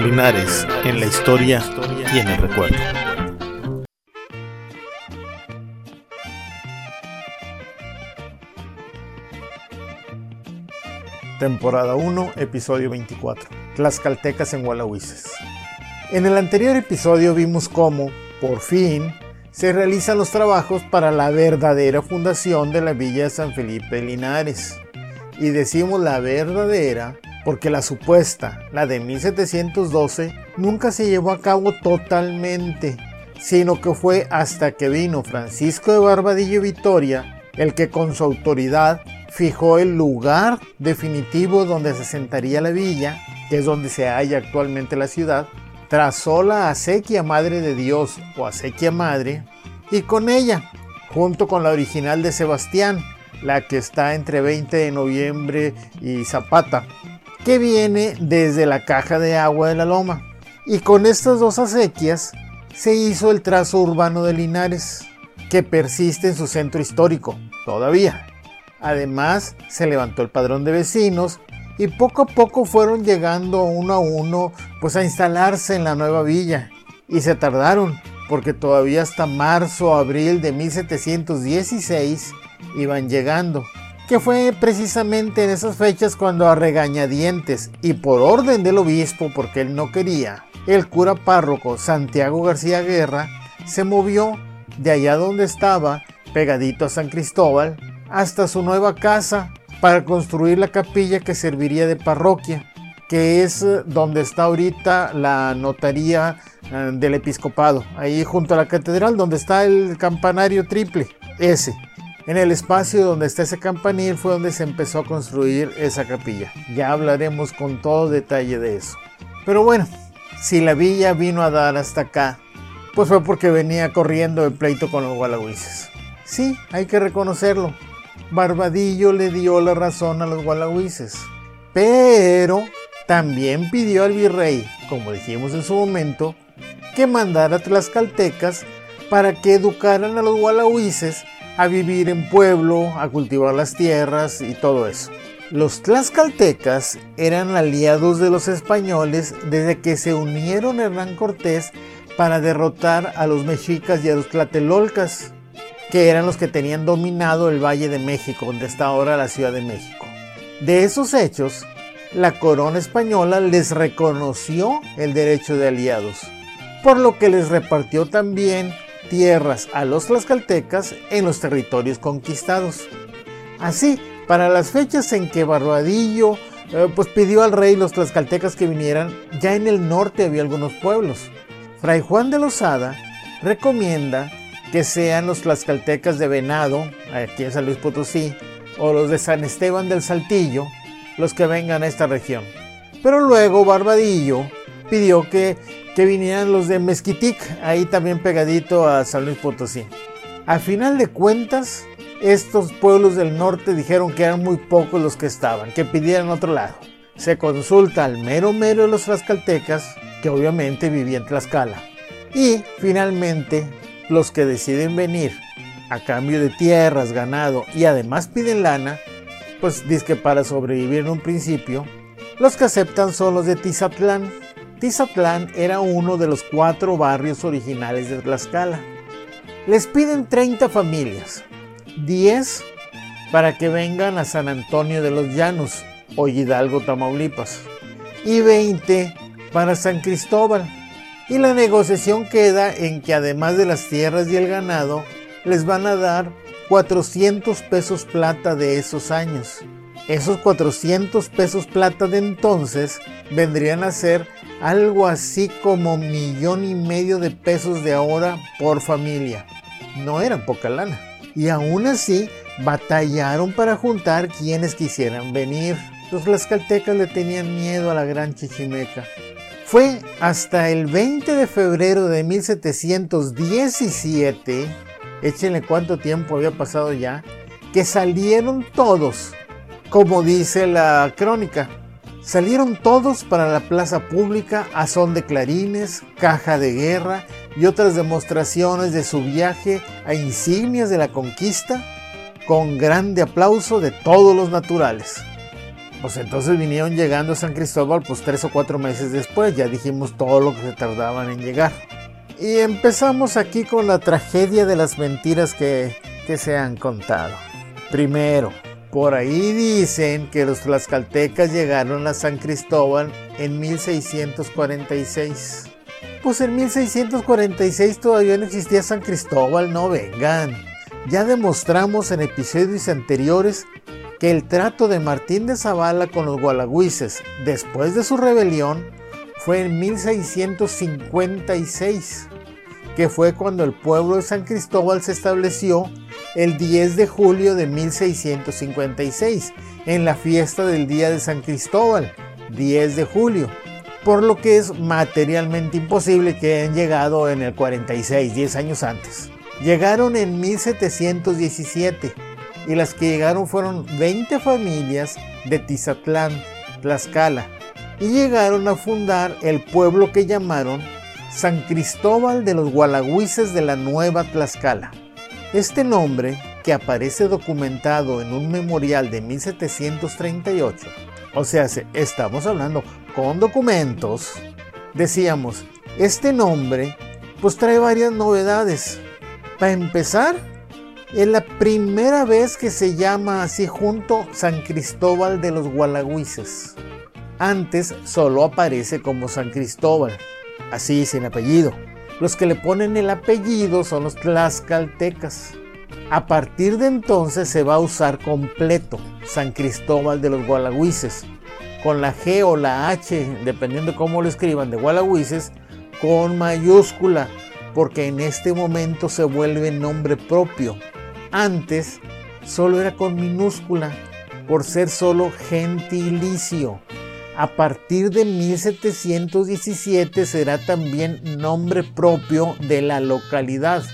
Linares en la historia y en el recuerdo. Temporada 1, episodio 24. Tlaxcaltecas en Gualahuises. En el anterior episodio vimos cómo, por fin, se realizan los trabajos para la verdadera fundación de la Villa de San Felipe Linares. Y decimos la verdadera porque la supuesta, la de 1712, nunca se llevó a cabo totalmente, sino que fue hasta que vino Francisco de Barbadillo Vitoria el que con su autoridad fijó el lugar definitivo donde se sentaría la villa, que es donde se halla actualmente la ciudad, trazó la acequia Madre de Dios o acequia Madre, y con ella, junto con la original de Sebastián, la que está entre 20 de noviembre y Zapata, que viene desde la caja de agua de la loma. Y con estas dos acequias se hizo el trazo urbano de Linares, que persiste en su centro histórico, todavía. Además, se levantó el padrón de vecinos y poco a poco fueron llegando uno a uno pues a instalarse en la nueva villa. Y se tardaron, porque todavía hasta marzo o abril de 1716 iban llegando que fue precisamente en esas fechas cuando a regañadientes y por orden del obispo, porque él no quería, el cura párroco Santiago García Guerra se movió de allá donde estaba, pegadito a San Cristóbal, hasta su nueva casa para construir la capilla que serviría de parroquia, que es eh, donde está ahorita la notaría eh, del episcopado, ahí junto a la catedral donde está el campanario triple, ese. En el espacio donde está ese campanil fue donde se empezó a construir esa capilla. Ya hablaremos con todo detalle de eso. Pero bueno, si la villa vino a dar hasta acá, pues fue porque venía corriendo el pleito con los gualahuises. Sí, hay que reconocerlo. Barbadillo le dio la razón a los gualahuises. Pero también pidió al virrey, como dijimos en su momento, que mandara a tlaxcaltecas para que educaran a los gualahuises a vivir en pueblo, a cultivar las tierras y todo eso. Los tlaxcaltecas eran aliados de los españoles desde que se unieron Hernán Cortés para derrotar a los mexicas y a los tlatelolcas, que eran los que tenían dominado el Valle de México, donde está ahora la Ciudad de México. De esos hechos, la corona española les reconoció el derecho de aliados, por lo que les repartió también tierras a los tlaxcaltecas en los territorios conquistados. Así, para las fechas en que Barbadillo eh, pues pidió al rey los tlaxcaltecas que vinieran, ya en el norte había algunos pueblos. Fray Juan de Lozada recomienda que sean los tlaxcaltecas de Venado, aquí en San Luis Potosí, o los de San Esteban del Saltillo, los que vengan a esta región. Pero luego Barbadillo pidió que que vinieran los de Mezquitic, ahí también pegadito a San Luis Potosí. Al final de cuentas, estos pueblos del norte dijeron que eran muy pocos los que estaban, que pidieran otro lado. Se consulta al mero mero de los tlaxcaltecas, que obviamente vivían en Tlaxcala. Y finalmente, los que deciden venir a cambio de tierras, ganado y además piden lana, pues dice que para sobrevivir en un principio, los que aceptan son los de Tizatlán, Tizatlán era uno de los cuatro barrios originales de Tlaxcala. Les piden 30 familias, 10 para que vengan a San Antonio de los Llanos o Hidalgo, Tamaulipas, y 20 para San Cristóbal. Y la negociación queda en que además de las tierras y el ganado, les van a dar 400 pesos plata de esos años. Esos 400 pesos plata de entonces vendrían a ser algo así como millón y medio de pesos de ahora por familia. No era poca lana. Y aún así batallaron para juntar quienes quisieran venir. Los tlaxcaltecas le tenían miedo a la gran chichimeca. Fue hasta el 20 de febrero de 1717, échenle cuánto tiempo había pasado ya, que salieron todos, como dice la crónica, Salieron todos para la plaza pública a son de clarines, caja de guerra y otras demostraciones de su viaje a insignias de la conquista, con grande aplauso de todos los naturales. Pues entonces vinieron llegando a San Cristóbal pues tres o cuatro meses después, ya dijimos todo lo que se tardaban en llegar. Y empezamos aquí con la tragedia de las mentiras que, que se han contado. Primero, por ahí dicen que los tlaxcaltecas llegaron a San Cristóbal en 1646. Pues en 1646 todavía no existía San Cristóbal, no vengan. Ya demostramos en episodios anteriores que el trato de Martín de Zavala con los gualagüises después de su rebelión fue en 1656, que fue cuando el pueblo de San Cristóbal se estableció el 10 de julio de 1656, en la fiesta del Día de San Cristóbal, 10 de julio, por lo que es materialmente imposible que hayan llegado en el 46, 10 años antes. Llegaron en 1717 y las que llegaron fueron 20 familias de Tizatlán, Tlaxcala, y llegaron a fundar el pueblo que llamaron San Cristóbal de los Gualagüises de la Nueva Tlaxcala. Este nombre, que aparece documentado en un memorial de 1738, o sea, estamos hablando con documentos, decíamos, este nombre pues trae varias novedades. Para empezar, es la primera vez que se llama así junto San Cristóbal de los Gualagüises. Antes solo aparece como San Cristóbal, así sin apellido. Los que le ponen el apellido son los tlaxcaltecas. A partir de entonces se va a usar completo San Cristóbal de los Gualagüises, con la G o la H, dependiendo de cómo lo escriban, de Gualagüises, con mayúscula, porque en este momento se vuelve nombre propio. Antes solo era con minúscula, por ser solo gentilicio. A partir de 1717 será también nombre propio de la localidad,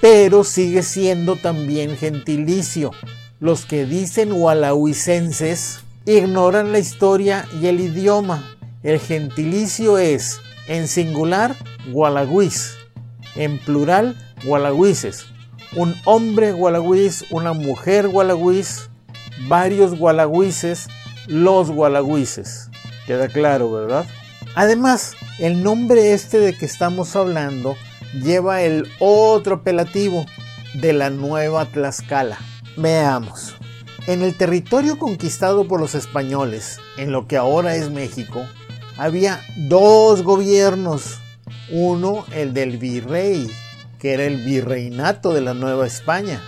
pero sigue siendo también gentilicio. Los que dicen gualahuicenses ignoran la historia y el idioma. El gentilicio es, en singular, gualagüis, en plural, gualagüises. Un hombre gualagüis, una mujer gualagüis, varios gualagüises, los gualagüises. Queda claro, ¿verdad? Además, el nombre este de que estamos hablando lleva el otro apelativo de la Nueva Tlaxcala. Veamos. En el territorio conquistado por los españoles, en lo que ahora es México, había dos gobiernos. Uno, el del virrey, que era el virreinato de la Nueva España,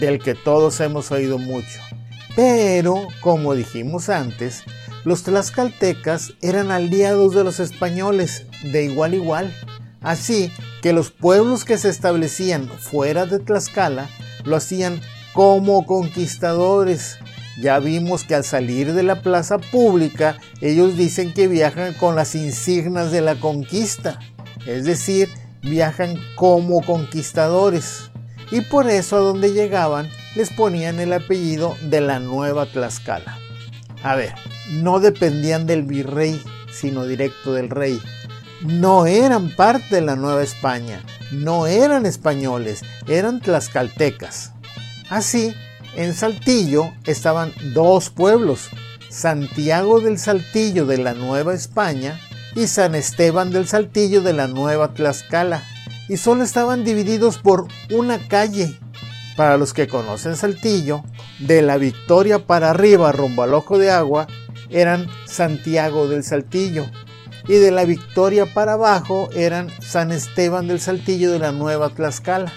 del que todos hemos oído mucho. Pero, como dijimos antes, los tlaxcaltecas eran aliados de los españoles de igual a igual. Así que los pueblos que se establecían fuera de Tlaxcala lo hacían como conquistadores. Ya vimos que al salir de la plaza pública ellos dicen que viajan con las insignias de la conquista, es decir, viajan como conquistadores. Y por eso a donde llegaban les ponían el apellido de la Nueva Tlaxcala. A ver, no dependían del virrey, sino directo del rey. No eran parte de la Nueva España, no eran españoles, eran tlaxcaltecas. Así, en Saltillo estaban dos pueblos, Santiago del Saltillo de la Nueva España y San Esteban del Saltillo de la Nueva Tlaxcala, y solo estaban divididos por una calle. Para los que conocen Saltillo, de la Victoria para arriba rumbo al Ojo de Agua, eran Santiago del Saltillo y de la Victoria para abajo eran San Esteban del Saltillo de la Nueva Tlaxcala.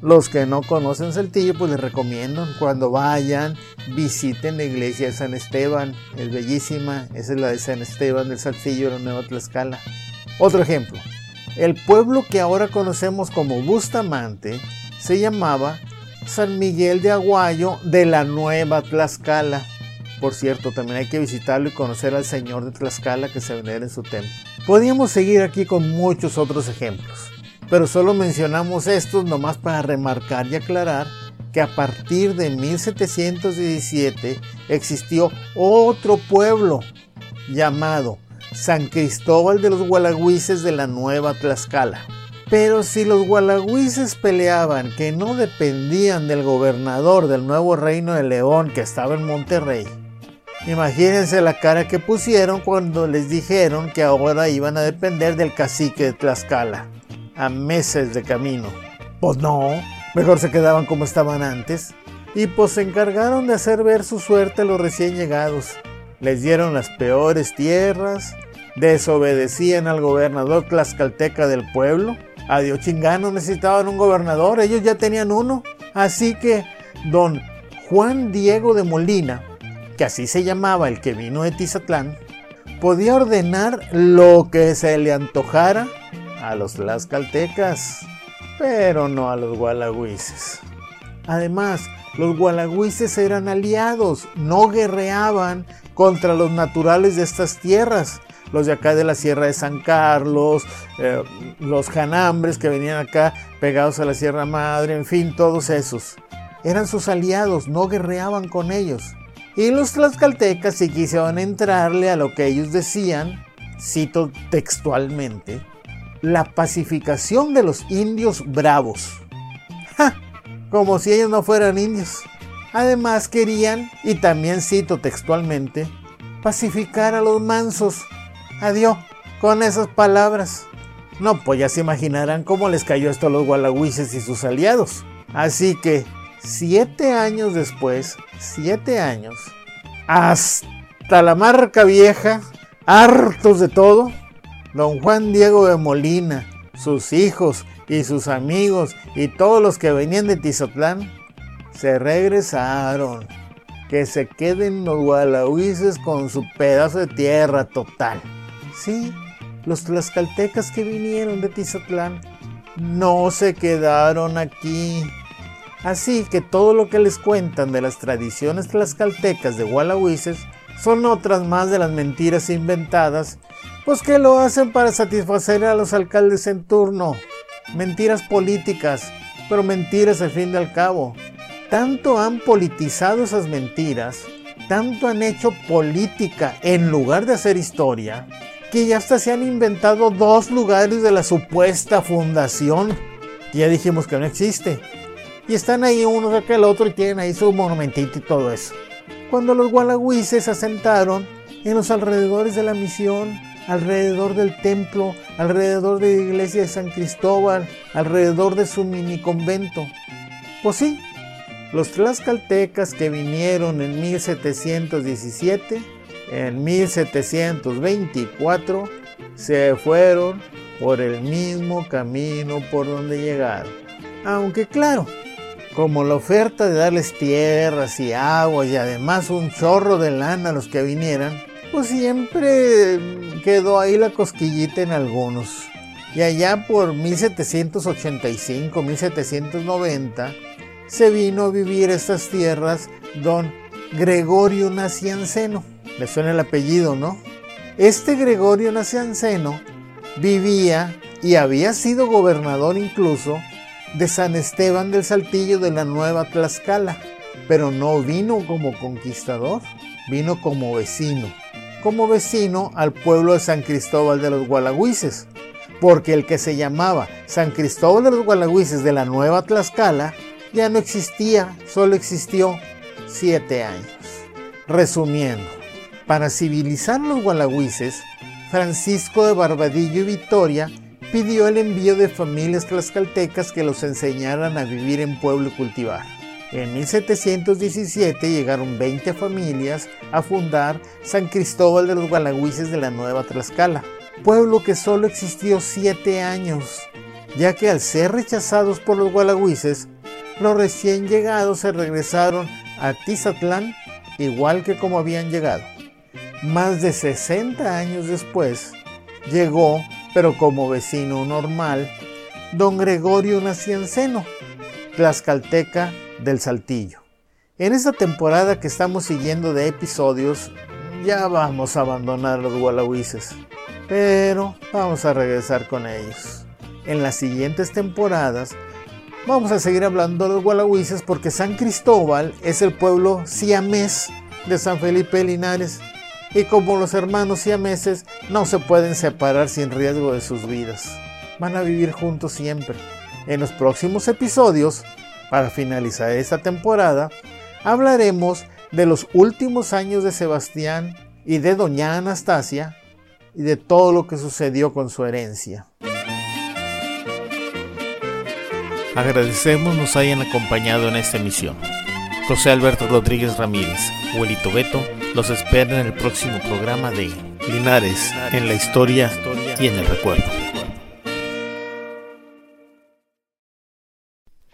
Los que no conocen Saltillo, pues les recomiendo cuando vayan, visiten la iglesia de San Esteban, es bellísima, esa es la de San Esteban del Saltillo de la Nueva Tlaxcala. Otro ejemplo, el pueblo que ahora conocemos como Bustamante se llamaba San Miguel de Aguayo de la Nueva Tlaxcala. Por cierto, también hay que visitarlo y conocer al Señor de Tlaxcala que se venera en su templo. Podríamos seguir aquí con muchos otros ejemplos, pero solo mencionamos estos nomás para remarcar y aclarar que a partir de 1717 existió otro pueblo llamado San Cristóbal de los Gualagüises de la Nueva Tlaxcala. Pero si los gualagüises peleaban que no dependían del gobernador del nuevo reino de León que estaba en Monterrey, Imagínense la cara que pusieron cuando les dijeron que ahora iban a depender del cacique de Tlaxcala, a meses de camino. Pues no, mejor se quedaban como estaban antes. Y pues se encargaron de hacer ver su suerte a los recién llegados. Les dieron las peores tierras, desobedecían al gobernador tlaxcalteca del pueblo. A Dios necesitaban un gobernador, ellos ya tenían uno. Así que don Juan Diego de Molina que así se llamaba el que vino de Tizatlán, podía ordenar lo que se le antojara a los tlaxcaltecas, pero no a los gualagüises. Además, los gualagüises eran aliados, no guerreaban contra los naturales de estas tierras, los de acá de la Sierra de San Carlos, eh, los janambres que venían acá pegados a la Sierra Madre, en fin, todos esos. Eran sus aliados, no guerreaban con ellos. Y los tlaxcaltecas sí quisieron entrarle a lo que ellos decían, cito textualmente, la pacificación de los indios bravos. Como si ellos no fueran indios. Además querían, y también cito textualmente, pacificar a los mansos. Adiós, con esas palabras. No, pues ya se imaginarán cómo les cayó esto a los gualagüises y sus aliados. Así que siete años después, siete años, hasta la marca vieja, hartos de todo, don Juan Diego de Molina, sus hijos y sus amigos y todos los que venían de Tizotlán, se regresaron. Que se queden los gualahuises con su pedazo de tierra total. Sí, los tlaxcaltecas que vinieron de Tizotlán no se quedaron aquí. Así que todo lo que les cuentan de las tradiciones tlaxcaltecas de Gualahuises son otras más de las mentiras inventadas, pues que lo hacen para satisfacer a los alcaldes en turno. Mentiras políticas, pero mentiras al fin y al cabo. Tanto han politizado esas mentiras, tanto han hecho política en lugar de hacer historia, que ya hasta se han inventado dos lugares de la supuesta fundación. Ya dijimos que no existe y están ahí uno cerca que el otro y tienen ahí su monumentito y todo eso. Cuando los gualagüises se asentaron en los alrededores de la misión, alrededor del templo, alrededor de la iglesia de San Cristóbal, alrededor de su mini convento. Pues sí, los tlaxcaltecas que vinieron en 1717, en 1724, se fueron por el mismo camino por donde llegaron. Aunque claro, como la oferta de darles tierras y agua y además un chorro de lana a los que vinieran, pues siempre quedó ahí la cosquillita en algunos. Y allá por 1785, 1790, se vino a vivir estas tierras don Gregorio Nacianceno. Le suena el apellido, ¿no? Este Gregorio Nacianceno vivía y había sido gobernador incluso de San Esteban del Saltillo de la Nueva Tlaxcala, pero no vino como conquistador, vino como vecino, como vecino al pueblo de San Cristóbal de los Gualagüises, porque el que se llamaba San Cristóbal de los Gualagüises de la Nueva Tlaxcala ya no existía, solo existió siete años. Resumiendo, para civilizar los gualagüises, Francisco de Barbadillo y Vitoria pidió el envío de familias tlaxcaltecas que los enseñaran a vivir en pueblo y cultivar. En 1717 llegaron 20 familias a fundar San Cristóbal de los Gualagüises de la Nueva Tlaxcala, pueblo que solo existió 7 años, ya que al ser rechazados por los gualagüises, los recién llegados se regresaron a Tizatlán igual que como habían llegado. Más de 60 años después, llegó pero como vecino normal, don Gregorio Nacianceno, tlaxcalteca del Saltillo. En esta temporada que estamos siguiendo de episodios, ya vamos a abandonar los gualahuises, pero vamos a regresar con ellos. En las siguientes temporadas vamos a seguir hablando de los gualahuises porque San Cristóbal es el pueblo siamés de San Felipe Linares y como los hermanos siameses no se pueden separar sin riesgo de sus vidas. Van a vivir juntos siempre. En los próximos episodios, para finalizar esta temporada, hablaremos de los últimos años de Sebastián y de doña Anastasia y de todo lo que sucedió con su herencia. Agradecemos nos hayan acompañado en esta emisión. José Alberto Rodríguez Ramírez, Huelito Beto, los espera en el próximo programa de Linares en la historia y en el recuerdo.